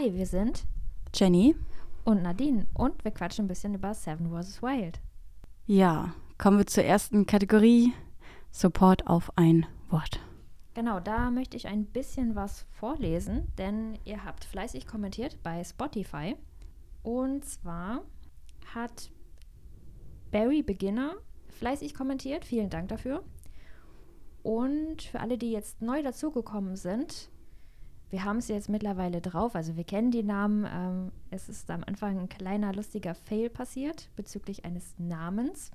Hi, wir sind Jenny. und Nadine und wir quatschen ein bisschen über Seven vs. Wild. Ja, kommen wir zur ersten Kategorie. Support auf ein Wort. Genau, da möchte ich ein bisschen was vorlesen, denn ihr habt fleißig kommentiert bei Spotify. Und zwar hat Barry Beginner fleißig kommentiert. Vielen Dank dafür. Und für alle, die jetzt neu dazugekommen sind, wir haben es jetzt mittlerweile drauf, also wir kennen die Namen. Ähm, es ist am Anfang ein kleiner lustiger Fail passiert bezüglich eines Namens.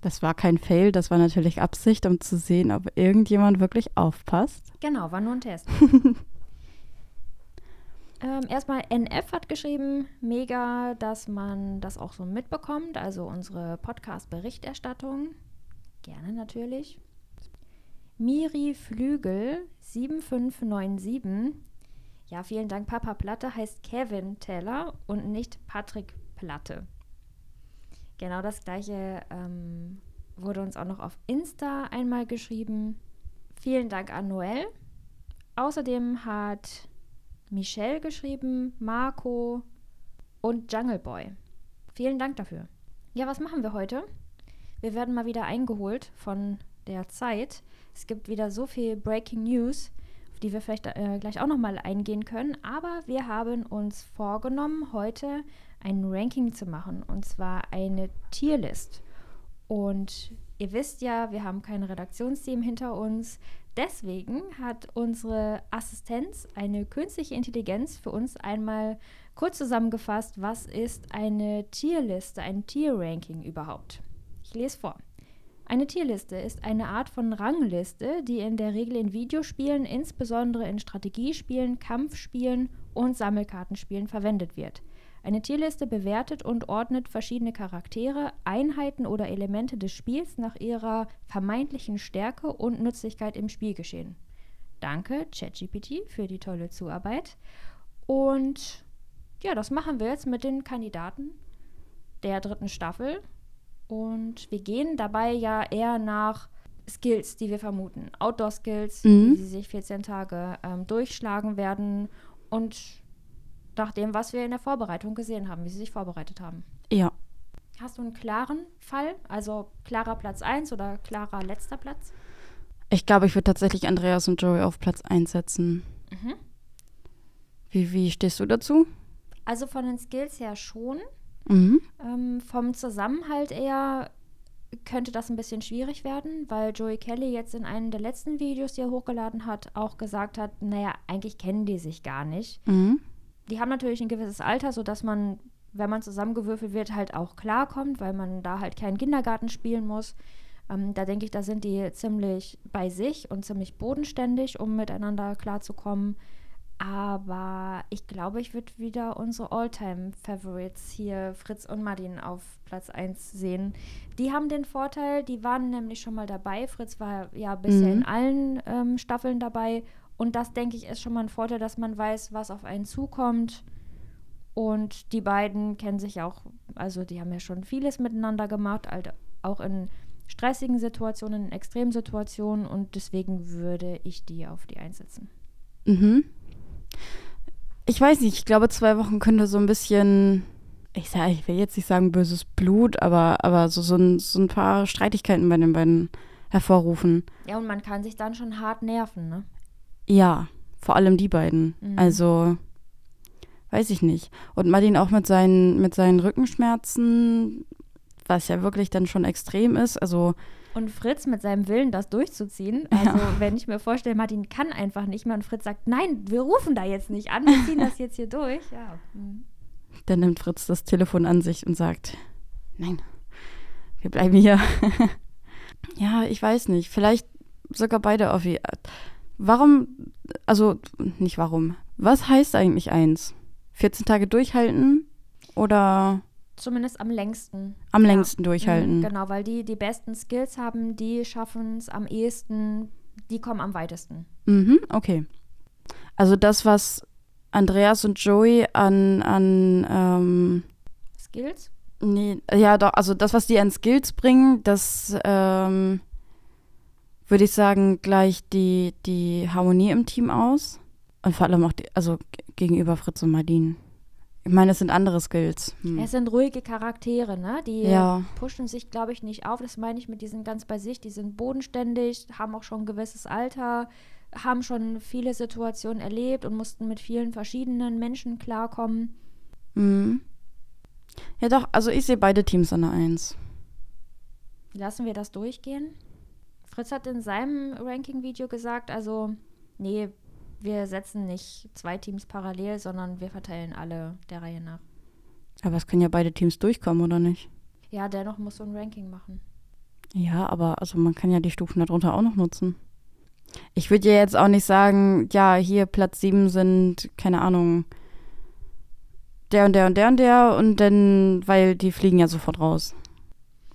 Das war kein Fail, das war natürlich Absicht, um zu sehen, ob irgendjemand wirklich aufpasst. Genau, war nur ein Test. ähm, erstmal NF hat geschrieben, mega, dass man das auch so mitbekommt, also unsere Podcast-Berichterstattung. Gerne natürlich. Miri Flügel 7597. Ja, vielen Dank. Papa Platte heißt Kevin Teller und nicht Patrick Platte. Genau das gleiche ähm, wurde uns auch noch auf Insta einmal geschrieben. Vielen Dank an Noel. Außerdem hat Michelle geschrieben, Marco und Jungle Boy. Vielen Dank dafür. Ja, was machen wir heute? Wir werden mal wieder eingeholt von der Zeit. Es gibt wieder so viel Breaking News, auf die wir vielleicht äh, gleich auch nochmal eingehen können. Aber wir haben uns vorgenommen, heute ein Ranking zu machen. Und zwar eine Tierlist. Und ihr wisst ja, wir haben kein Redaktionsteam hinter uns. Deswegen hat unsere Assistenz, eine künstliche Intelligenz, für uns einmal kurz zusammengefasst, was ist eine Tierliste, ein Tierranking überhaupt. Ich lese vor. Eine Tierliste ist eine Art von Rangliste, die in der Regel in Videospielen, insbesondere in Strategiespielen, Kampfspielen und Sammelkartenspielen verwendet wird. Eine Tierliste bewertet und ordnet verschiedene Charaktere, Einheiten oder Elemente des Spiels nach ihrer vermeintlichen Stärke und Nützlichkeit im Spielgeschehen. Danke, ChatGPT, für die tolle Zuarbeit. Und ja, das machen wir jetzt mit den Kandidaten der dritten Staffel. Und wir gehen dabei ja eher nach Skills, die wir vermuten. Outdoor-Skills, Mhm. die sie sich 14 Tage ähm, durchschlagen werden. Und nach dem, was wir in der Vorbereitung gesehen haben, wie sie sich vorbereitet haben. Ja. Hast du einen klaren Fall? Also klarer Platz 1 oder klarer letzter Platz? Ich glaube, ich würde tatsächlich Andreas und Joey auf Platz 1 setzen. Mhm. Wie, wie stehst du dazu? Also von den Skills her schon. Mhm. Ähm, vom Zusammenhalt eher könnte das ein bisschen schwierig werden, weil Joey Kelly jetzt in einem der letzten Videos, die er hochgeladen hat, auch gesagt hat, naja, eigentlich kennen die sich gar nicht. Mhm. Die haben natürlich ein gewisses Alter, sodass man, wenn man zusammengewürfelt wird, halt auch klarkommt, weil man da halt keinen Kindergarten spielen muss. Ähm, da denke ich, da sind die ziemlich bei sich und ziemlich bodenständig, um miteinander klarzukommen. Aber ich glaube, ich würde wieder unsere All-Time-Favorites hier, Fritz und Martin, auf Platz 1 sehen. Die haben den Vorteil, die waren nämlich schon mal dabei. Fritz war ja bisher Mhm. in allen ähm, Staffeln dabei. Und das, denke ich, ist schon mal ein Vorteil, dass man weiß, was auf einen zukommt. Und die beiden kennen sich auch, also die haben ja schon vieles miteinander gemacht, halt auch in stressigen Situationen, in Extremsituationen. Und deswegen würde ich die auf die einsetzen. Mhm. Ich weiß nicht, ich glaube, zwei Wochen könnte so ein bisschen, ich, sag, ich will jetzt nicht sagen böses Blut, aber, aber so, so, ein, so ein paar Streitigkeiten bei den beiden hervorrufen. Ja, und man kann sich dann schon hart nerven, ne? Ja, vor allem die beiden. Mhm. Also, weiß ich nicht. Und Martin auch mit seinen, mit seinen Rückenschmerzen, was ja wirklich dann schon extrem ist. Also, Und Fritz mit seinem Willen, das durchzuziehen. Also, wenn ich mir vorstelle, Martin kann einfach nicht mehr und Fritz sagt, nein, wir rufen da jetzt nicht an, wir ziehen das jetzt hier durch. Ja. mhm. dann nimmt Fritz das Telefon an sich und sagt, nein, wir bleiben hier. ja, ich weiß nicht. Vielleicht sogar beide auf die Warum, also nicht warum. Was heißt eigentlich eins? 14 Tage durchhalten oder Zumindest am längsten. am Ja. längsten durchhalten? Mhm, genau, weil die die besten Skills haben, die schaffen es am ehesten, die kommen am weitesten. Mhm, okay. Also das, was Andreas und Joey an, an ähm, Skills? nee, ja doch, also das, was die an Skills bringen, das ähm, würde ich sagen, gleicht die, die Harmonie im Team aus. Und vor allem auch die, also gegenüber Fritz und Marlene. Ich meine, es sind andere Skills. Hm. Es sind ruhige Charaktere, ne? Die Ja. pushen sich, glaube ich, nicht auf. Das meine ich mit, die sind ganz bei sich, die sind bodenständig, haben auch schon ein gewisses Alter, haben schon viele Situationen erlebt und mussten mit vielen verschiedenen Menschen klarkommen. Mhm. Ja, doch, also ich sehe beide Teams an der Eins. Lassen wir das durchgehen? Fritz hat in seinem Ranking-Video gesagt, also, nee, wir setzen nicht zwei Teams parallel, sondern wir verteilen alle der Reihe nach. Aber es können ja beide Teams durchkommen, oder nicht? Ja, dennoch muss so ein Ranking machen. Ja, aber also man kann ja die Stufen darunter auch noch nutzen. Ich würde ja jetzt auch nicht sagen, ja, hier Platz 7 sind, keine Ahnung, der und der und der und der und dann, weil die fliegen ja sofort raus.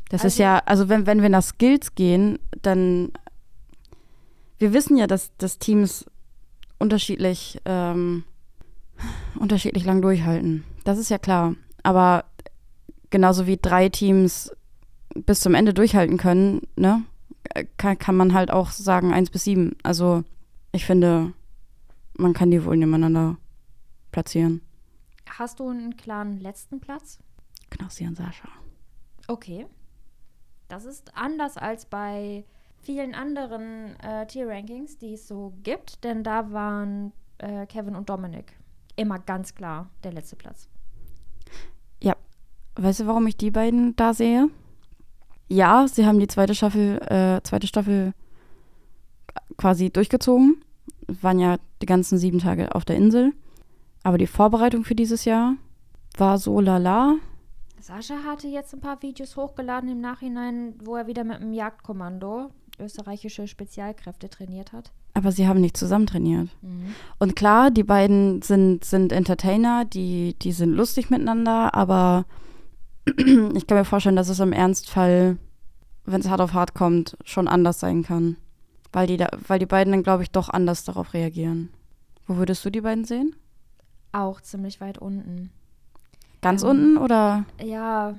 Das ist Also- ja, also wenn, wenn wir nach Skills gehen, dann wir wissen ja, dass, dass Teams unterschiedlich, ähm, unterschiedlich lang durchhalten. Das ist ja klar. Aber genauso wie drei Teams bis zum Ende durchhalten können, ne, kann, kann man halt auch sagen eins bis sieben. Also ich finde, man kann die wohl nebeneinander platzieren. Hast du einen klaren letzten Platz? Knossi und Sascha. Okay. Das ist anders als bei vielen anderen äh, Tier-Rankings, die es so gibt, denn da waren äh, Kevin und Dominic immer ganz klar der letzte Platz. Weißt du, warum ich die beiden da sehe? Ja, sie haben die zweite Staffel, äh, zweite Staffel quasi durchgezogen. Waren ja die ganzen sieben Tage auf der Insel. Aber die Vorbereitung für dieses Jahr war so lala. Sascha hatte jetzt ein paar Videos hochgeladen im Nachhinein, wo er wieder mit dem Jagdkommando österreichische Spezialkräfte trainiert hat. Aber sie haben nicht zusammen trainiert. Und klar, die beiden sind, sind Entertainer, die, die sind lustig miteinander, aber ich kann mir vorstellen, dass es im Ernstfall, wenn es hart auf hart kommt, schon anders sein kann. Weil die, da, weil die beiden dann, glaube ich, doch anders darauf reagieren. Wo würdest du die beiden sehen? Auch ziemlich weit unten. Ganz Ähm, unten oder? Ja,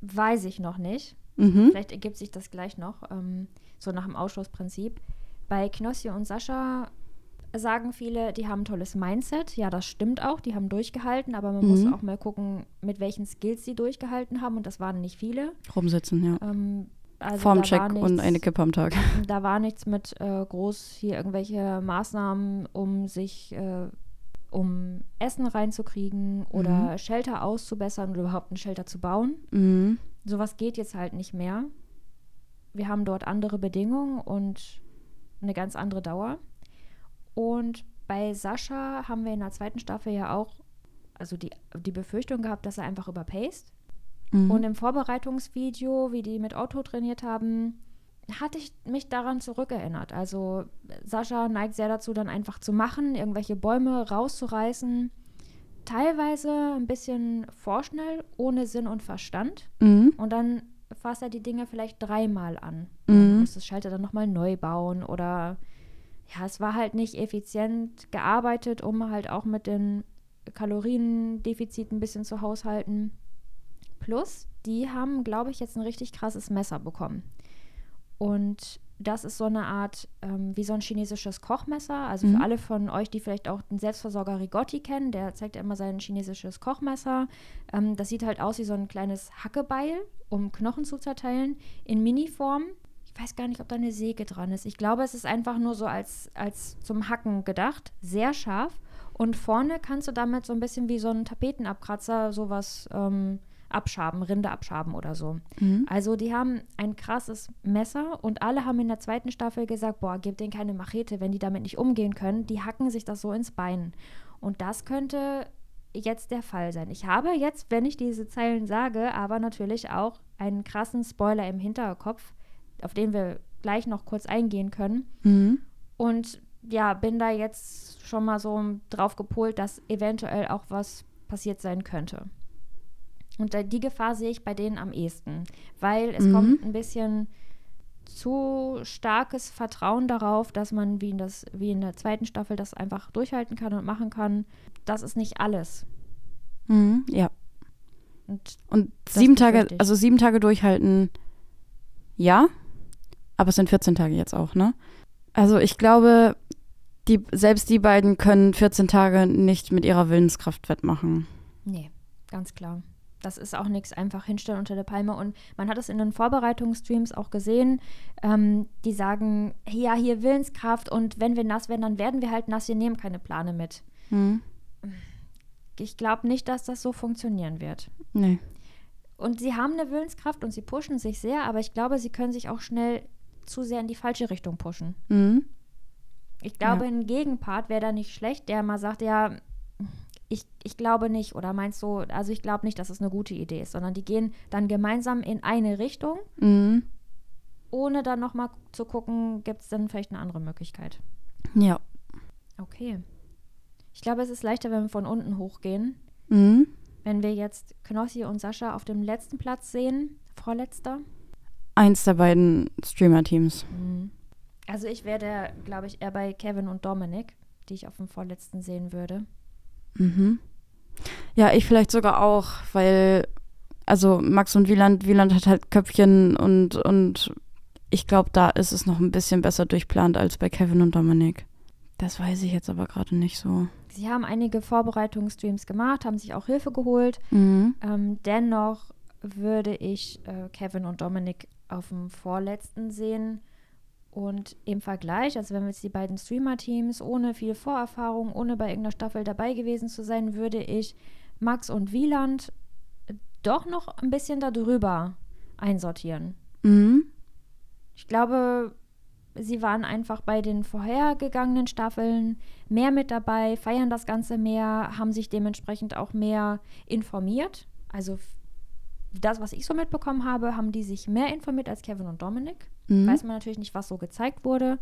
weiß ich noch nicht. Mhm. Vielleicht ergibt sich das gleich noch, ähm, so nach dem Ausschlussprinzip. Bei Knossi und Sascha sagen viele, die haben ein tolles Mindset. Ja, das stimmt auch, die haben durchgehalten, aber man muss Mhm. auch mal gucken, mit welchen Skills sie durchgehalten haben und das waren nicht viele. Rumsitzen, ja. Ähm, also Formcheck war und nichts- eine Kippe am Tag. Da war nichts mit äh, groß hier irgendwelche Maßnahmen, um sich, äh, um Essen reinzukriegen oder Mhm. Shelter auszubessern oder überhaupt ein Shelter zu bauen. Mhm. Sowas geht jetzt halt nicht mehr. Wir haben dort andere Bedingungen und eine ganz andere Dauer. Und bei Sascha haben wir in der zweiten Staffel ja auch also die, die Befürchtung gehabt, dass er einfach überpaced. Mhm. Und im Vorbereitungsvideo, wie die mit Otto trainiert haben, hatte ich mich daran zurückerinnert. Also Sascha neigt sehr dazu, dann einfach zu machen, irgendwelche Bäume rauszureißen. Teilweise ein bisschen vorschnell, ohne Sinn und Verstand. mhm. Und dann fasst er die Dinge vielleicht dreimal an. Mhm. Man muss das Schalter dann nochmal neu bauen oder ja, es war halt nicht effizient gearbeitet, um halt auch mit den Kaloriendefizit ein bisschen zu haushalten. Plus, die haben, glaube ich, jetzt ein richtig krasses Messer bekommen. Und das ist so eine Art, ähm, wie so ein chinesisches Kochmesser. Also Mhm. für alle von euch, die vielleicht auch den Selbstversorger Rigotti kennen, der zeigt ja immer sein chinesisches Kochmesser. Ähm, das sieht halt aus wie so ein kleines Hackebeil, um Knochen zu zerteilen, in Miniform. Ich weiß gar nicht, ob da eine Säge dran ist. Ich glaube, es ist einfach nur so als, als zum Hacken gedacht. Sehr scharf. Und vorne kannst du damit so ein bisschen wie so ein Tapetenabkratzer sowas ähm, abschaben, Rinde abschaben oder so. Mhm. Also die haben ein krasses Messer und alle haben in der zweiten Staffel gesagt, boah, gib denen keine Machete, wenn die damit nicht umgehen können. Die hacken sich das so ins Bein. Und das könnte jetzt der Fall sein. Ich habe jetzt, wenn ich diese Zeilen sage, aber natürlich auch einen krassen Spoiler im Hinterkopf, auf den wir gleich noch kurz eingehen können. Mhm. Und ja, bin da jetzt schon mal so drauf gepolt, dass eventuell auch was passiert sein könnte. Und da, die Gefahr sehe ich bei denen am ehesten, weil es Mhm. kommt ein bisschen zu starkes Vertrauen darauf, dass man wie in, das, wie in der zweiten Staffel das einfach durchhalten kann und machen kann. Das ist nicht alles. Mhm. Ja. Und Und sieben Tage, ich. also sieben Tage durchhalten, ja, aber es sind 14 Tage jetzt auch, ne? Also ich glaube, die, selbst die beiden können 14 Tage nicht mit ihrer Willenskraft wettmachen. Nee, ganz klar. Das ist auch nichts einfach hinstellen unter der Palme. Und man hat es in den Vorbereitungsstreams auch gesehen. Ähm, die sagen, ja, hier Willenskraft und wenn wir nass werden, dann werden wir halt nass. Wir nehmen keine Plane mit. Hm. Ich glaube nicht, dass das so funktionieren wird. Nee. Und sie haben eine Willenskraft und sie pushen sich sehr, aber ich glaube, sie können sich auch schnell zu sehr in die falsche Richtung pushen. Mhm. Ich glaube, Ja. ein Gegenpart wäre da nicht schlecht, der mal sagt, ja, ich, ich glaube nicht. Oder meinst du, also ich glaube nicht, dass es eine gute Idee ist, sondern die gehen dann gemeinsam in eine Richtung, Mhm. ohne dann nochmal zu gucken, gibt es dann vielleicht eine andere Möglichkeit. Ja. Okay. Ich glaube, es ist leichter, wenn wir von unten hochgehen. Mhm. Wenn wir jetzt Knossi und Sascha auf dem letzten Platz sehen, vorletzter. Eins der beiden Streamer-Teams. Also ich werde, glaube ich, eher bei Kevin und Dominik, die ich auf dem vorletzten sehen würde. Mhm. Ja, ich vielleicht sogar auch, weil, also Max und Wieland, Wieland hat halt Köpfchen und, und ich glaube, da ist es noch ein bisschen besser durchplant als bei Kevin und Dominik. Das weiß ich jetzt aber gerade nicht so. Sie haben einige Vorbereitungsstreams gemacht, haben sich auch Hilfe geholt. Mhm. Ähm, dennoch würde ich äh, Kevin und Dominik auf dem vorletzten sehen. Und im Vergleich, also wenn wir jetzt die beiden Streamer-Teams ohne viel Vorerfahrung, ohne bei irgendeiner Staffel dabei gewesen zu sein, würde ich Max und Wieland doch noch ein bisschen darüber einsortieren. Mhm. Ich glaube, sie waren einfach bei den vorhergegangenen Staffeln mehr mit dabei, feiern das Ganze mehr, haben sich dementsprechend auch mehr informiert. Also das, was ich so mitbekommen habe, haben die sich mehr informiert als Kevin und Dominik. Mhm. Weiß man natürlich nicht, was so gezeigt wurde,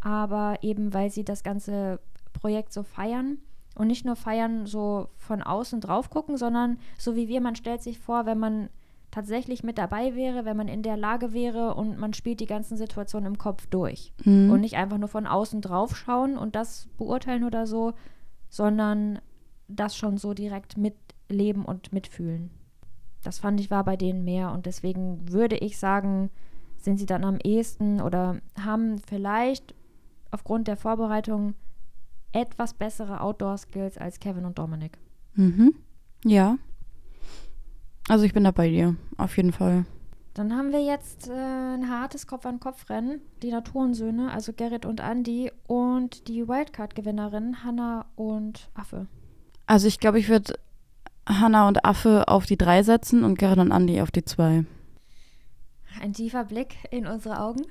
aber eben weil sie das ganze Projekt so feiern und nicht nur feiern, so von außen drauf gucken, sondern so wie wir, man stellt sich vor, wenn man tatsächlich mit dabei wäre, wenn man in der Lage wäre und man spielt die ganzen Situationen im Kopf durch Mhm. und nicht einfach nur von außen drauf schauen und das beurteilen oder so, sondern das schon so direkt mitleben und mitfühlen. Das fand ich war bei denen mehr und deswegen würde ich sagen, sind sie dann am ehesten oder haben vielleicht aufgrund der Vorbereitung etwas bessere Outdoor-Skills als Kevin und Dominik. Mhm. Ja. Also ich bin da bei dir, auf jeden Fall. Dann haben wir jetzt äh, ein hartes Kopf-an-Kopf-Rennen. Die Naturensöhne, also Gerrit und Andy und die Wildcard-Gewinnerin Hannah und Affe. Also ich glaube, ich würde Hanna und Affe auf die drei setzen und Gerrit und Andi auf die zwei. Ein tiefer Blick in unsere Augen.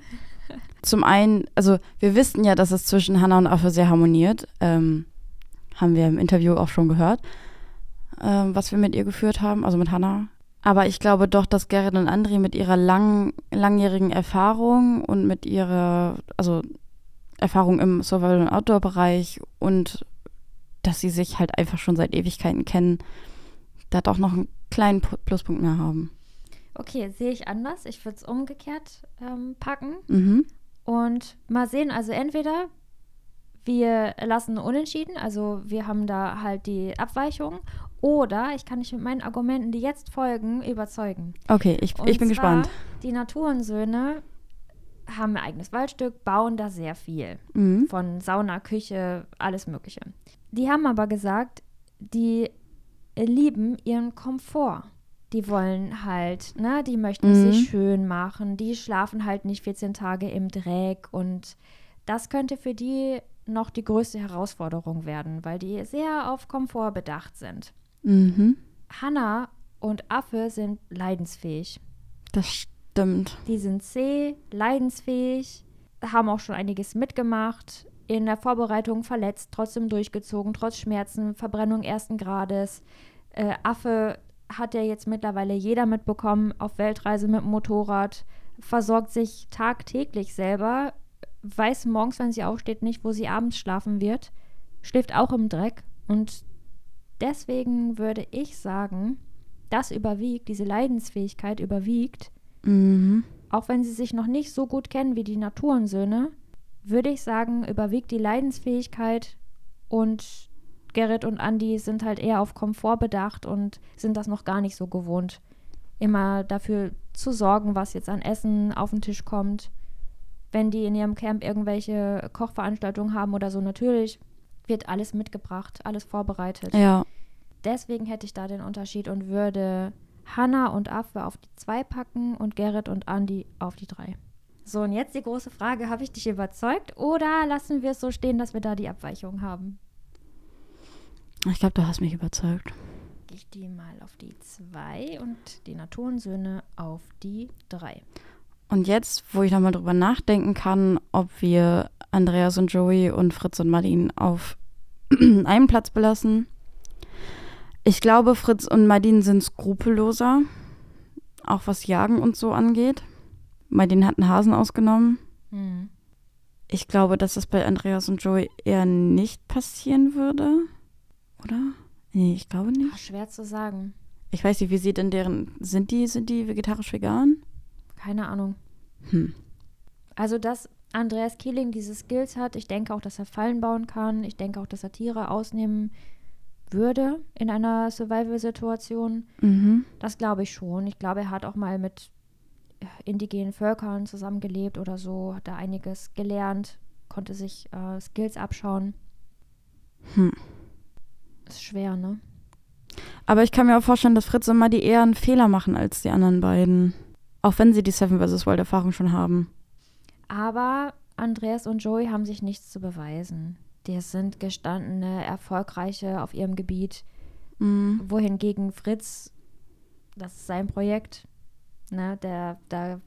Zum einen, also wir wussten ja, dass es zwischen Hanna und Affe sehr harmoniert. Ähm, haben wir im Interview auch schon gehört, ähm, was wir mit ihr geführt haben, also mit Hanna. Aber ich glaube doch, dass Gerrit und André mit ihrer lang, langjährigen Erfahrung und mit ihrer, also Erfahrung im Survival- und Outdoor-Bereich und dass sie sich halt einfach schon seit Ewigkeiten kennen, da doch noch einen kleinen Pu- Pluspunkt mehr haben. Okay, sehe ich anders. Ich würde es umgekehrt ähm, packen Mhm. und mal sehen. Also entweder wir lassen unentschieden, also wir haben da halt die Abweichung, oder ich kann dich mit meinen Argumenten, die jetzt folgen, überzeugen. Okay, ich, Und ich bin zwar, gespannt. Die Naturensöhne haben ein eigenes Waldstück, bauen da sehr viel. Mhm. Von Sauna, Küche, alles Mögliche. Die haben aber gesagt, die lieben ihren Komfort. Die wollen halt, ne, die möchten es Mhm. sich schön machen, die schlafen halt nicht 14 Tage im Dreck und das könnte für die noch die größte Herausforderung werden, weil die sehr auf Komfort bedacht sind. Mhm. Hannah und Affe sind leidensfähig. Das stimmt. Die sind zäh, leidensfähig, haben auch schon einiges mitgemacht, in der Vorbereitung verletzt, trotzdem durchgezogen, trotz Schmerzen, Verbrennung ersten Grades. Äh, Affe hat ja jetzt mittlerweile jeder mitbekommen, auf Weltreise mit dem Motorrad, versorgt sich tagtäglich selber, weiß morgens, wenn sie aufsteht, nicht, wo sie abends schlafen wird, schläft auch im Dreck und deswegen würde ich sagen, das überwiegt, diese Leidensfähigkeit überwiegt Mhm. auch wenn sie sich noch nicht so gut kennen wie die Naturensöhne, würde ich sagen, überwiegt die Leidensfähigkeit und Gerrit und Andy sind halt eher auf Komfort bedacht und sind das noch gar nicht so gewohnt, immer dafür zu sorgen, was jetzt an Essen auf den Tisch kommt. wenn die in ihrem Camp irgendwelche Kochveranstaltungen haben oder so, natürlich wird alles mitgebracht, alles vorbereitet. Ja. Deswegen hätte ich da den Unterschied und würde Hannah und Affe auf die 2 packen und Gerrit und Andy auf die 3. So, und jetzt die große Frage, habe ich dich überzeugt oder lassen wir es so stehen, dass wir da die Abweichung haben? Ich glaube, du hast mich überzeugt. Gehe ich die mal auf die 2 und die Naturensöhne auf die 3. Und jetzt, wo ich nochmal drüber nachdenken kann, ob wir Andreas und Joey und Fritz und Martin auf einem Platz belassen. Ich glaube, Fritz und Martin sind skrupelloser, auch was Jagen und so angeht. Martin hat einen Hasen ausgenommen. Hm. Ich glaube, dass das bei Andreas und Joey eher nicht passieren würde. Oder? Nee, ich glaube Ach, nicht. schwer zu sagen. Ich weiß nicht, wie sieht denn deren. Sind die, sind die vegetarisch-vegan? Keine Ahnung. Hm. Also, dass Andreas Keeling diese Skills hat, ich denke auch, dass er Fallen bauen kann. Ich denke auch, dass er Tiere ausnehmen würde in einer Survival-Situation. Mhm. Das glaube ich schon. Ich glaube, er hat auch mal mit indigenen Völkern zusammengelebt oder so, hat da einiges gelernt, konnte sich äh, Skills abschauen. Hm. Ist schwer, ne? Aber ich kann mir auch vorstellen, dass Fritz und Madi eher einen Fehler machen als die anderen beiden. Auch wenn sie die Seven vs. Wild Erfahrung schon haben. Aber Andreas und Joey haben sich nichts zu beweisen. Die sind gestandene, erfolgreiche auf ihrem Gebiet. Mhm. Wohingegen Fritz, das ist sein Projekt, ne, der, da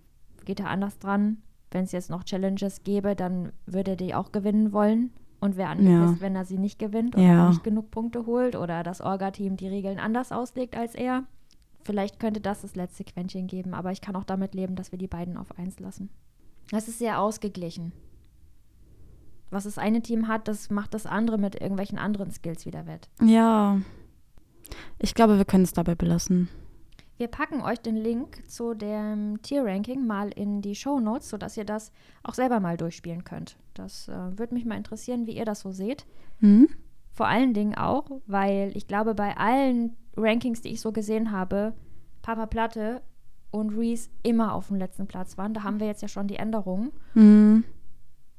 geht er anders dran. Wenn es jetzt noch Challenges gäbe, dann würde er die auch gewinnen wollen und wäre angepisst, Ja. wenn er sie nicht gewinnt oder Ja. nicht genug Punkte holt oder das Orga-Team die Regeln anders auslegt als er. Vielleicht könnte das das letzte Quäntchen geben, aber ich kann auch damit leben, dass wir die beiden auf eins lassen. Das ist sehr ausgeglichen. Was das eine Team hat, das macht das andere mit irgendwelchen anderen Skills wieder wett. Ja. Ich glaube, wir können es dabei belassen. Wir packen euch den Link zu dem Tier-Ranking mal in die Show Notes, sodass ihr das auch selber mal durchspielen könnt. Das äh, würde mich mal interessieren, wie ihr das so seht. Mhm. Vor allen Dingen auch, weil ich glaube, bei allen Rankings, die ich so gesehen habe, Papa Platte und Reese immer auf dem letzten Platz waren. Da haben wir jetzt ja schon die Änderungen. Mhm.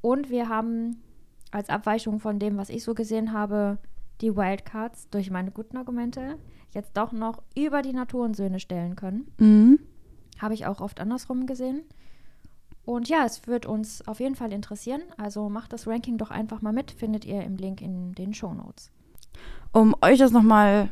Und wir haben als Abweichung von dem, was ich so gesehen habe, die Wildcards durch meine guten Argumente jetzt doch noch über die Naturensöhne stellen können. Mhm. Habe ich auch oft andersrum gesehen. Und ja, es wird uns auf jeden Fall interessieren. Also macht das Ranking doch einfach mal mit. Findet ihr im Link in den Show Notes. Um euch das nochmal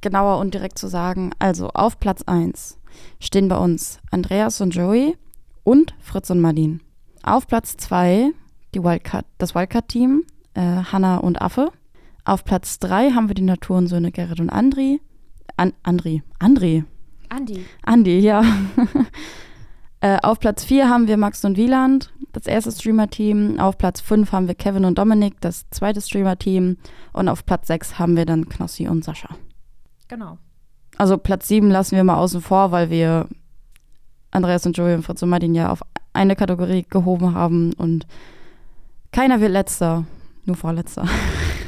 genauer und direkt zu sagen, also auf Platz 1 stehen bei uns Andreas und Joey und Fritz und Marlin. Auf Platz 2 die Wildcard, das Wildcard-Team, äh, Hanna und Affe. Auf Platz 3 haben wir die Naturensöhne Gerrit und Andri. An Andri. Andri. Andi, Andi, ja. äh, auf Platz 4 haben wir Max und Wieland, das erste Streamer-Team. Auf Platz 5 haben wir Kevin und Dominik, das zweite Streamer-Team. Und auf Platz 6 haben wir dann Knossi und Sascha. genau. Also Platz 7 lassen wir mal außen vor, weil wir Andreas und Joey und Fritz und Martin ja auf eine Kategorie gehoben haben und keiner wird letzter, nur vorletzter.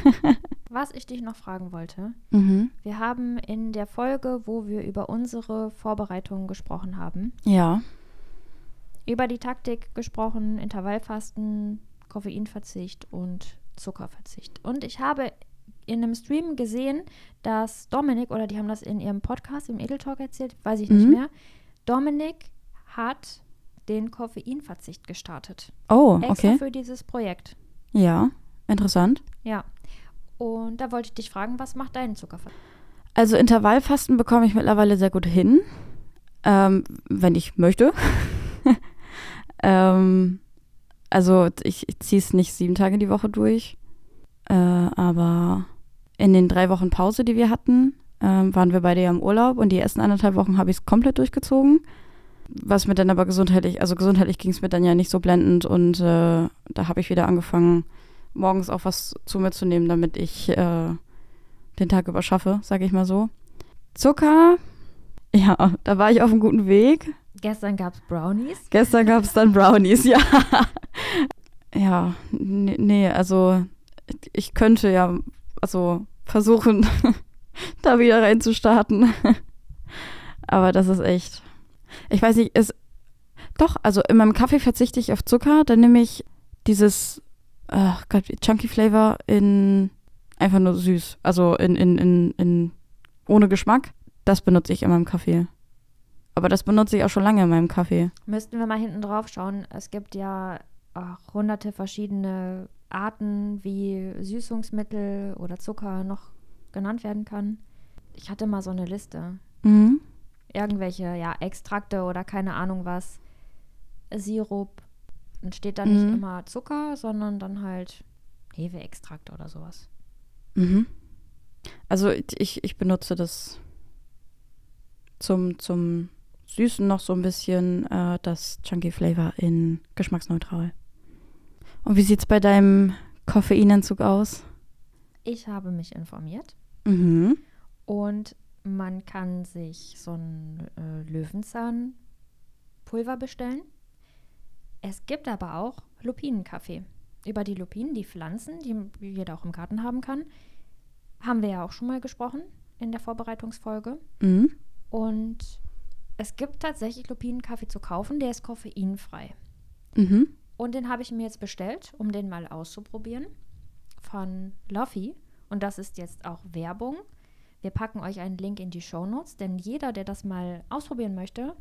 Was ich dich noch fragen wollte, Mhm. wir haben in der Folge, wo wir über unsere Vorbereitungen gesprochen haben, Ja. über die Taktik gesprochen, Intervallfasten, Koffeinverzicht und Zuckerverzicht. Und ich habe in einem Stream gesehen, dass Dominik, oder die haben das in ihrem Podcast, im Edeltalk erzählt, weiß ich nicht Mhm. mehr, Dominik hat den Koffeinverzicht gestartet. Oh, Extra okay. für dieses Projekt. Ja, interessant. Ja. Und da wollte ich dich fragen, was macht dein Zuckerverzicht? Also Intervallfasten bekomme ich mittlerweile sehr gut hin, ähm, wenn ich möchte. ähm, also ich, ich ziehe es nicht sieben Tage die Woche durch, äh, aber in den drei Wochen Pause, die wir hatten, ähm, waren wir beide ja im Urlaub und die ersten anderthalb Wochen habe ich es komplett durchgezogen. Was mir dann aber gesundheitlich, also gesundheitlich ging es mir dann ja nicht so blendend und äh, da habe ich wieder angefangen, morgens auch was zu mir zu nehmen, damit ich äh, den Tag über schaffe, sage ich mal so. Zucker, ja, da war ich auf einem guten Weg. Gestern gab es Brownies. Gestern gab es dann Brownies, ja. Ja, nee, nee, also ich könnte ja, also versuchen, da wieder reinzustarten. Aber das ist echt, ich weiß nicht, es, Doch, also in meinem Kaffee verzichte ich auf Zucker. Dann nehme ich dieses, ach Gott, Chunky Flavor in einfach nur süß. Also in, in, in, in ohne Geschmack. Das benutze ich in meinem Kaffee. Aber das benutze ich auch schon lange in meinem Kaffee. Müssten wir mal hinten drauf schauen. Es gibt ja ach, hunderte verschiedene Arten, wie Süßungsmittel oder Zucker noch genannt werden kann. Ich hatte mal so eine Liste. Mhm. Irgendwelche, ja, Extrakte oder keine Ahnung was. Sirup. Dann steht da nicht Mhm. immer Zucker, sondern dann halt Hefeextrakt oder sowas. Mhm. Also ich, ich benutze das zum, zum Süßen noch so ein bisschen äh, das Chunky Flavor in geschmacksneutral. Und wie sieht's bei deinem Koffeinentzug aus? Ich habe mich informiert Mhm. und man kann sich so ein äh, Löwenzahnpulver bestellen. Es gibt aber auch Lupinenkaffee. Über die Lupinen, die Pflanzen, die jeder auch im Garten haben kann, haben wir ja auch schon mal gesprochen in der Vorbereitungsfolge. Mhm. Und es gibt tatsächlich Lupinenkaffee zu kaufen, der ist koffeinfrei. Mhm. Und den habe ich mir jetzt bestellt, um den mal auszuprobieren. Von Luffy. Und das ist jetzt auch Werbung. Wir packen euch einen Link in die Show Notes, denn jeder, der das mal ausprobieren möchte,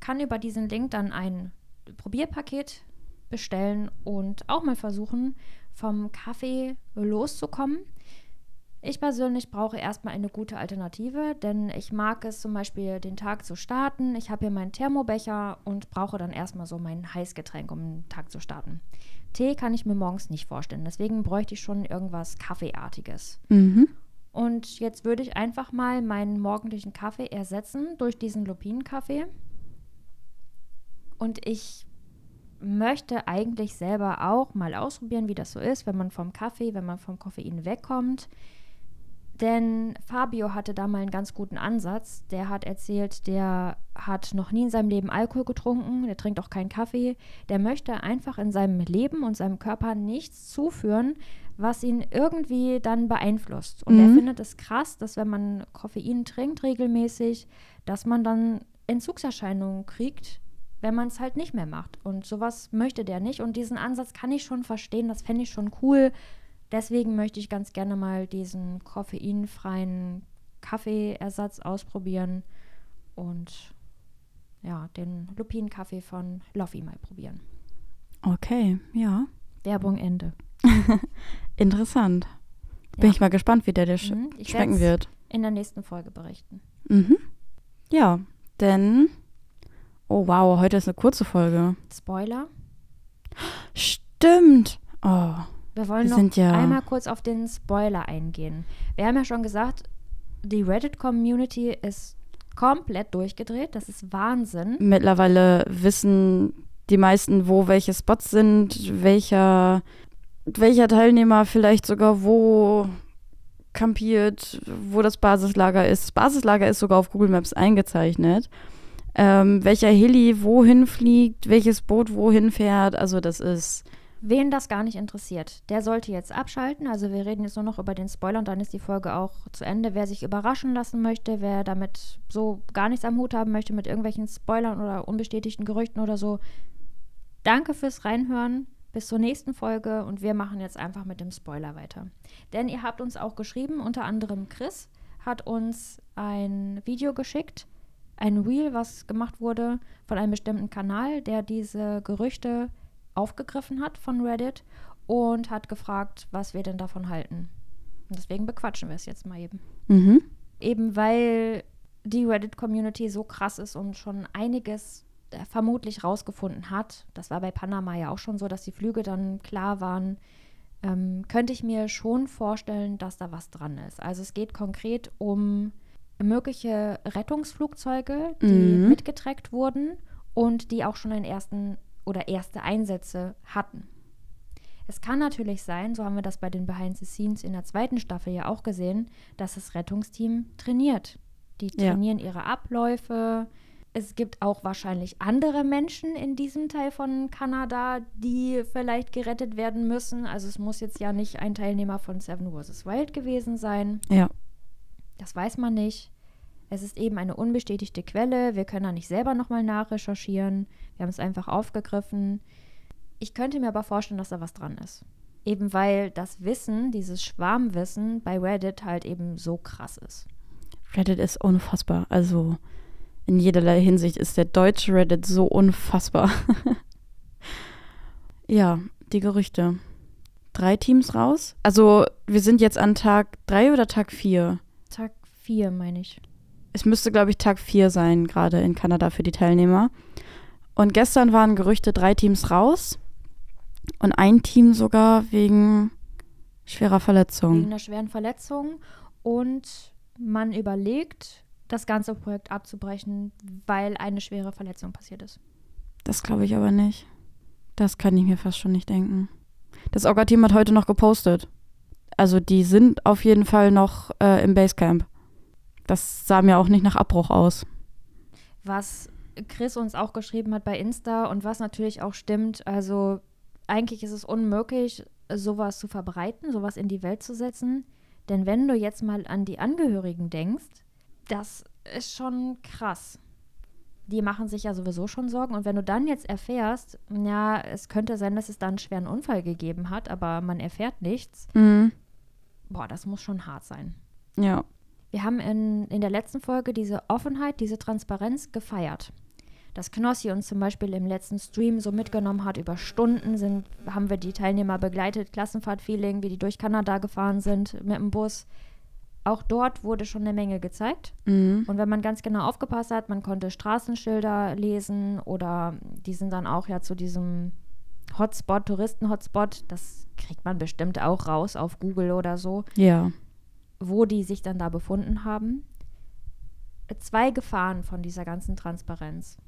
kann über diesen Link dann ein Probierpaket bestellen und auch mal versuchen, vom Kaffee loszukommen. Ich persönlich brauche erstmal eine gute Alternative, denn ich mag es zum Beispiel, den Tag zu starten. Ich habe hier meinen Thermobecher und brauche dann erstmal so mein Heißgetränk, um den Tag zu starten. Tee kann ich mir morgens nicht vorstellen, deswegen bräuchte ich schon irgendwas Kaffeeartiges. Mhm. Und jetzt würde ich einfach mal meinen morgendlichen Kaffee ersetzen durch diesen Lupinenkaffee. Und ich möchte eigentlich selber auch mal ausprobieren, wie das so ist, wenn man vom Kaffee, wenn man vom Koffein wegkommt. Denn Fabio hatte da mal einen ganz guten Ansatz. Der hat erzählt, der hat noch nie in seinem Leben Alkohol getrunken, der trinkt auch keinen Kaffee. Der möchte einfach in seinem Leben und seinem Körper nichts zuführen, was ihn irgendwie dann beeinflusst. Und er Mhm. findet es krass, dass wenn man Koffein trinkt regelmäßig, dass man dann Entzugserscheinungen kriegt, wenn man es halt nicht mehr macht. Und sowas möchte der nicht. Und diesen Ansatz kann ich schon verstehen, das fände ich schon cool. Deswegen möchte ich ganz gerne mal diesen koffeinfreien Kaffeeersatz ausprobieren und ja, den Lupinenkaffee von Loffi mal probieren. Okay, ja. Werbung Ende. Interessant. Bin Ja. ich mal gespannt, wie der dir sch Mhm, ich schmecken wird. In der nächsten Folge berichten. Mhm. Ja, denn. Oh wow, heute ist eine kurze Folge. Spoiler. Stimmt. Oh, Wir wollen Wir noch ja- einmal kurz auf den Spoiler eingehen. Wir haben ja schon gesagt, die Reddit-Community ist komplett durchgedreht. Das ist Wahnsinn. mittlerweile wissen die meisten, wo welche Spots sind, welcher, welcher Teilnehmer vielleicht sogar wo kampiert, wo das Basislager ist. Das Basislager ist sogar auf Google Maps eingezeichnet. Ähm, welcher Heli wohin fliegt, welches Boot wohin fährt. Also das ist Wen das gar nicht interessiert, der sollte jetzt abschalten. Also wir reden jetzt nur noch über den Spoiler und dann ist die Folge auch zu Ende. Wer sich überraschen lassen möchte, wer damit so gar nichts am Hut haben möchte mit irgendwelchen Spoilern oder unbestätigten Gerüchten oder so, danke fürs Reinhören. Bis zur nächsten Folge und wir machen jetzt einfach mit dem Spoiler weiter. Denn ihr habt uns auch geschrieben, unter anderem Chris hat uns ein Video geschickt, ein Reel, was gemacht wurde von einem bestimmten Kanal, der diese Gerüchte aufgegriffen hat von Reddit und hat gefragt, was wir denn davon halten. Und deswegen bequatschen wir es jetzt mal eben. mhm. Eben weil die Reddit-Community so krass ist und schon einiges äh, vermutlich rausgefunden hat. Das war bei Panama ja auch schon so, dass die Flüge dann klar waren. Ähm, könnte ich mir schon vorstellen, dass da was dran ist. Also es geht konkret um mögliche Rettungsflugzeuge, die Mhm. mitgetrackt wurden und die auch schon einen ersten oder erste Einsätze hatten. Es kann natürlich sein, so haben wir das bei den Behind the Scenes in der zweiten Staffel ja auch gesehen, dass das Rettungsteam trainiert. Die Ja. trainieren ihre Abläufe. Es gibt auch wahrscheinlich andere Menschen in diesem Teil von Kanada, die vielleicht gerettet werden müssen. Also es muss jetzt ja nicht ein Teilnehmer von Seven vs. Wild gewesen sein. Ja. Das weiß man nicht. Es ist eben eine unbestätigte Quelle. Wir können da nicht selber nochmal nachrecherchieren. Wir haben es einfach aufgegriffen. Ich könnte mir aber vorstellen, dass da was dran ist. Eben weil das Wissen, dieses Schwarmwissen bei Reddit halt eben so krass ist. Reddit ist unfassbar. Also in jederlei Hinsicht ist der deutsche Reddit so unfassbar. ja, die Gerüchte. Drei Teams raus. Also wir sind jetzt an Tag drei oder Tag vier? Vier, meine ich. Es müsste, glaube ich, Tag vier sein, gerade in Kanada für die Teilnehmer. Und gestern waren Gerüchte drei Teams raus und ein Team sogar wegen schwerer Verletzung. Wegen einer schweren Verletzung. Und man überlegt, das ganze Projekt abzubrechen, weil eine schwere Verletzung passiert ist. Das glaube ich aber nicht. Das kann ich mir fast schon nicht denken. Das Orga-Team hat heute noch gepostet. Also die sind auf jeden Fall noch äh, im Basecamp. Das sah mir auch nicht nach Abbruch aus. Was Chris uns auch geschrieben hat bei Insta und was natürlich auch stimmt, also eigentlich ist es unmöglich, sowas zu verbreiten, sowas in die Welt zu setzen. Denn wenn du jetzt mal an die Angehörigen denkst, das ist schon krass. Die machen sich ja sowieso schon Sorgen. Und wenn du dann jetzt erfährst, ja, es könnte sein, dass es da einen schweren Unfall gegeben hat, aber man erfährt nichts, Mhm. boah, das muss schon hart sein. Ja. Wir haben in, in der letzten Folge diese Offenheit, diese Transparenz gefeiert. Dass Knossi uns zum Beispiel im letzten Stream so mitgenommen hat, über Stunden sind, haben wir die Teilnehmer begleitet, Klassenfahrtfeeling, wie die durch Kanada gefahren sind mit dem Bus. Auch dort wurde schon eine Menge gezeigt. Mhm. Und wenn man ganz genau aufgepasst hat, man konnte Straßenschilder lesen oder die sind dann auch ja zu diesem Hotspot, Touristen-Hotspot, das kriegt man bestimmt auch raus auf Google oder so Ja. Wo die sich dann da befunden haben. Zwei Gefahren von dieser ganzen Transparenz.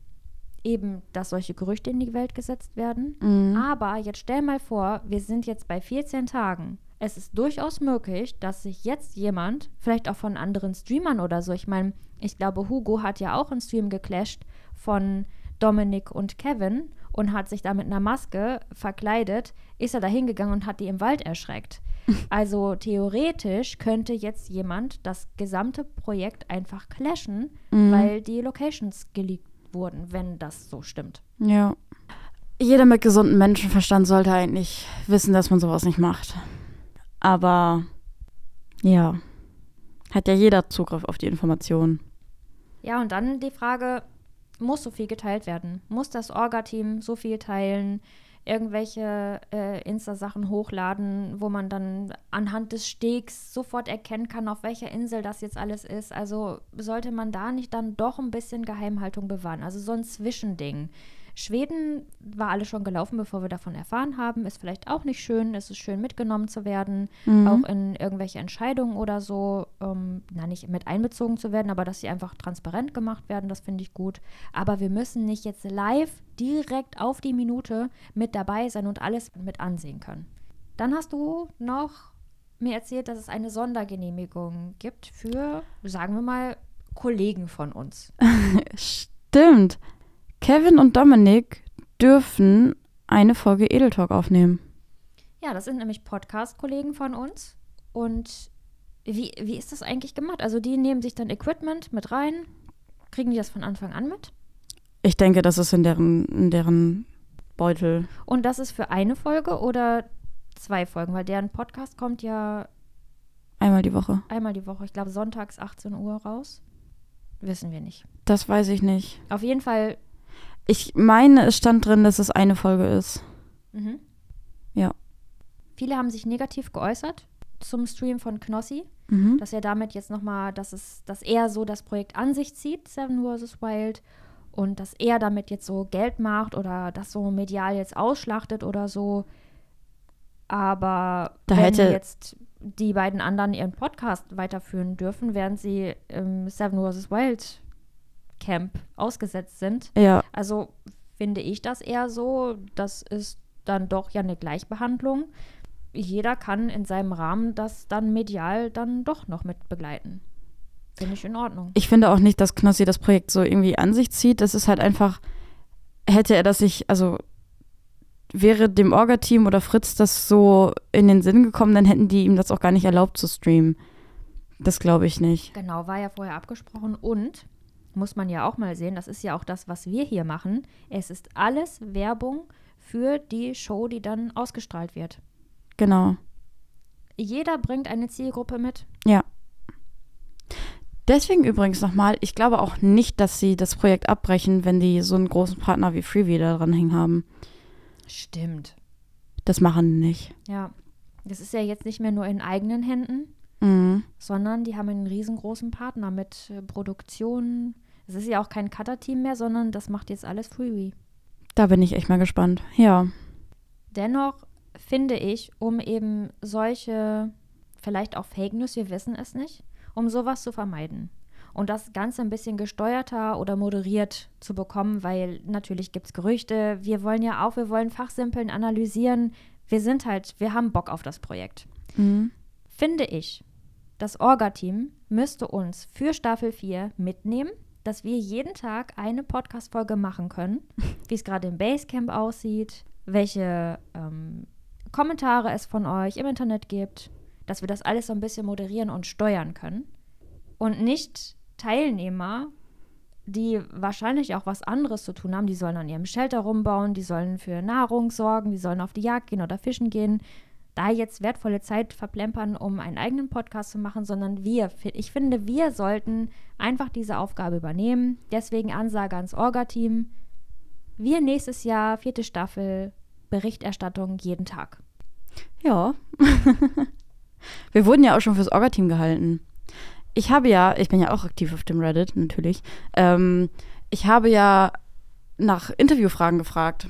Eben, dass solche Gerüchte in die Welt gesetzt werden. Mhm. Aber jetzt stell mal vor, wir sind jetzt bei 14 Tagen. Es ist durchaus möglich, dass sich jetzt jemand, vielleicht auch von anderen Streamern oder so, ich meine, ich glaube, Hugo hat ja auch einen Stream geclasht von Dominik und Kevin und hat sich da mit einer Maske verkleidet, ist er da hingegangen und hat die im Wald erschreckt. Also theoretisch könnte jetzt jemand das gesamte Projekt einfach clashen, Mhm. weil die Locations geleakt wurden, wenn das so stimmt. Ja. Jeder mit gesundem Menschenverstand sollte eigentlich wissen, dass man sowas nicht macht. Aber ja, hat ja jeder Zugriff auf die Informationen. Ja, und dann die Frage, muss so viel geteilt werden? Muss das Orga-Team so viel teilen? Irgendwelche äh, Insta-Sachen hochladen, wo man dann anhand des Stegs sofort erkennen kann, auf welcher Insel das jetzt alles ist. Also sollte man da nicht dann doch ein bisschen Geheimhaltung bewahren? Also so ein Zwischending. Schweden war alles schon gelaufen, bevor wir davon erfahren haben. Ist vielleicht auch nicht schön. Es ist schön mitgenommen zu werden, Mhm. auch in irgendwelche Entscheidungen oder so, ähm, na nicht mit einbezogen zu werden, aber dass sie einfach transparent gemacht werden, das finde ich gut. Aber wir müssen nicht jetzt live direkt auf die Minute mit dabei sein und alles mit ansehen können. Dann hast du noch mir erzählt, dass es eine Sondergenehmigung gibt für, sagen wir mal, Kollegen von uns. Stimmt. Kevin und Dominik dürfen eine Folge Edel Talk aufnehmen. Ja, das sind nämlich Podcast-Kollegen von uns. Und wie, wie ist das eigentlich gemacht? Also die nehmen sich dann Equipment mit rein. Kriegen die das von Anfang an mit? Ich denke, das ist in deren, in deren Beutel. Und das ist für eine Folge oder zwei Folgen? Weil deren Podcast kommt ja Einmal die Woche. einmal die Woche, ich glaube sonntags 18 Uhr raus. Wissen wir nicht. Das weiß ich nicht. Auf jeden Fall. Ich meine, es stand drin, dass es eine Folge ist. Mhm. Ja. Viele haben sich negativ geäußert zum Stream von Knossi, Mhm. dass er damit jetzt nochmal, dass es, dass er so das Projekt an sich zieht, Seven vs. Wild, und dass er damit jetzt so Geld macht oder das so medial jetzt ausschlachtet oder so. Aber Da wenn hätte- jetzt die beiden anderen ihren Podcast weiterführen dürfen, während sie im Seven vs. Wild Camp ausgesetzt sind, Ja, also finde ich das eher so, das ist dann doch ja eine Gleichbehandlung. Jeder kann in seinem Rahmen das dann medial dann doch noch mit begleiten. Finde ich in Ordnung. ich finde auch nicht, dass Knossi das Projekt so irgendwie an sich zieht. Das ist halt einfach, hätte er das sich, also wäre dem Orga-Team oder Fritz das so in den Sinn gekommen, dann hätten die ihm das auch gar nicht erlaubt zu streamen. Das glaube ich nicht. Genau, war ja vorher abgesprochen und muss man ja auch mal sehen, das ist ja auch das, was wir hier machen. Es ist alles Werbung für die Show, die dann ausgestrahlt wird. Genau. Jeder bringt eine Zielgruppe mit. Ja. Deswegen übrigens nochmal, ich glaube auch nicht, dass sie das Projekt abbrechen, wenn die so einen großen Partner wie Freebie da dran hängen haben. Stimmt. Das machen die nicht. Ja. Das ist ja jetzt nicht mehr nur in eigenen Händen, Mhm. sondern die haben einen riesengroßen Partner mit äh, Produktion. Es ist ja auch kein Cutter-Team mehr, sondern das macht jetzt alles Freebie. Da bin ich echt mal gespannt. Ja. Dennoch finde ich, um eben solche, vielleicht auch Fake News, wir wissen es nicht, um sowas zu vermeiden und das Ganze ein bisschen gesteuerter oder moderiert zu bekommen, weil natürlich gibt es Gerüchte. Wir wollen ja auch, wir wollen Fachsimpeln analysieren. Wir sind halt, wir haben Bock auf das Projekt. Mhm. Finde ich, das Orga-Team müsste uns für Staffel 4 mitnehmen, dass wir jeden Tag eine Podcast-Folge machen können, wie es gerade im Basecamp aussieht, welche ähm, Kommentare es von euch im Internet gibt, dass wir das alles so ein bisschen moderieren und steuern können. Und nicht Teilnehmer, die wahrscheinlich auch was anderes zu tun haben, die sollen an ihrem Shelter rumbauen, die sollen für Nahrung sorgen, die sollen auf die Jagd gehen oder fischen gehen, da jetzt wertvolle Zeit verplempern, um einen eigenen Podcast zu machen, sondern wir, ich finde, wir sollten einfach diese Aufgabe übernehmen. Deswegen Ansage ans Orga-Team. Wir nächstes Jahr, vierte Staffel, Berichterstattung jeden Tag. Ja. Wir wurden ja auch schon fürs Orga-Team gehalten. Ich habe ja, ich bin ja auch aktiv auf dem Reddit, natürlich. Ähm, ich habe ja nach Interviewfragen gefragt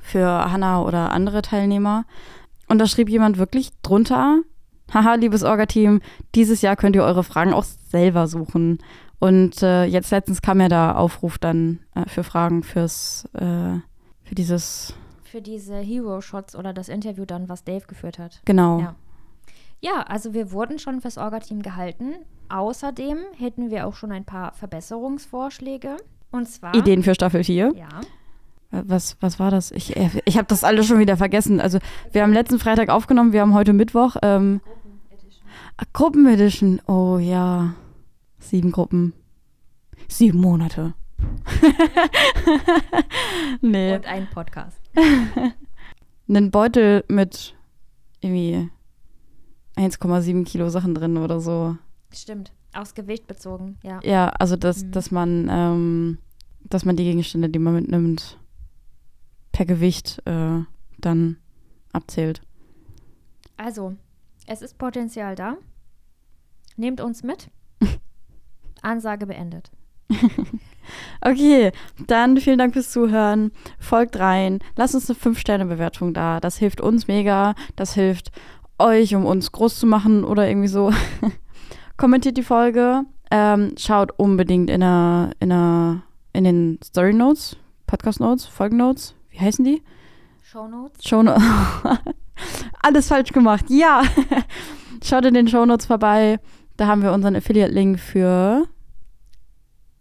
für Hannah oder andere Teilnehmer. Und da schrieb jemand wirklich drunter, haha, liebes Orga-Team, dieses Jahr könnt ihr eure Fragen auch selber suchen. Und äh, jetzt letztens kam ja der Aufruf dann äh, für Fragen fürs, äh, für dieses, Für diese Hero-Shots oder das Interview dann, was Dave geführt hat. genau. Ja. Ja, also wir wurden schon fürs Orga-Team gehalten. Außerdem hätten wir auch schon ein paar Verbesserungsvorschläge. Und zwar. Ideen für Staffel 4. Ja. Äh, Was, was war das? Ich, äh, ich habe das alles schon wieder vergessen. Also, wir haben letzten Freitag aufgenommen, wir haben heute Mittwoch. Ähm, Gruppenedition. Oh ja. Sieben Gruppen. Sieben Monate. nee. Und ein Podcast. Einen Beutel mit irgendwie 1,7 Kilo Sachen drin oder so. Stimmt. Aufs Gewicht bezogen, ja. Ja, also dass, Mhm. dass man, ähm, dass man die Gegenstände, die man mitnimmt, per Gewicht äh, dann abzählt. Also, es ist Potenzial da. Nehmt uns mit. Ansage beendet. Okay, dann vielen Dank fürs Zuhören. Folgt rein. Lasst uns eine 5-Sterne-Bewertung da. Das hilft uns mega. Das hilft euch, um uns groß zu machen oder irgendwie so. Kommentiert die Folge. Ähm, schaut unbedingt in, der, in, der, in den Story Notes, Podcast Notes, Folgen Notes. Wie heißen die? Shownotes. Show Alles falsch gemacht. Ja. Schaut in den Shownotes vorbei. Da haben wir unseren Affiliate-Link für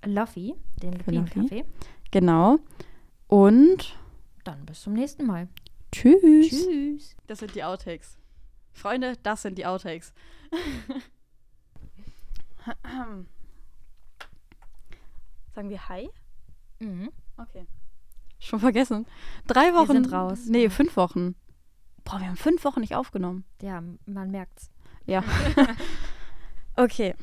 Luffy, den Lupin-Café. Genau. Und Dann bis zum nächsten Mal. tschüss. Tschüss. Das sind die Outtakes. Freunde, das sind die Outtakes. Sagen wir Hi? Mhm. Okay. Schon vergessen. Drei Wochen. sind raus. Nee, fünf Wochen. Boah, wir haben fünf Wochen nicht aufgenommen. Ja, man merkt's. Ja. okay.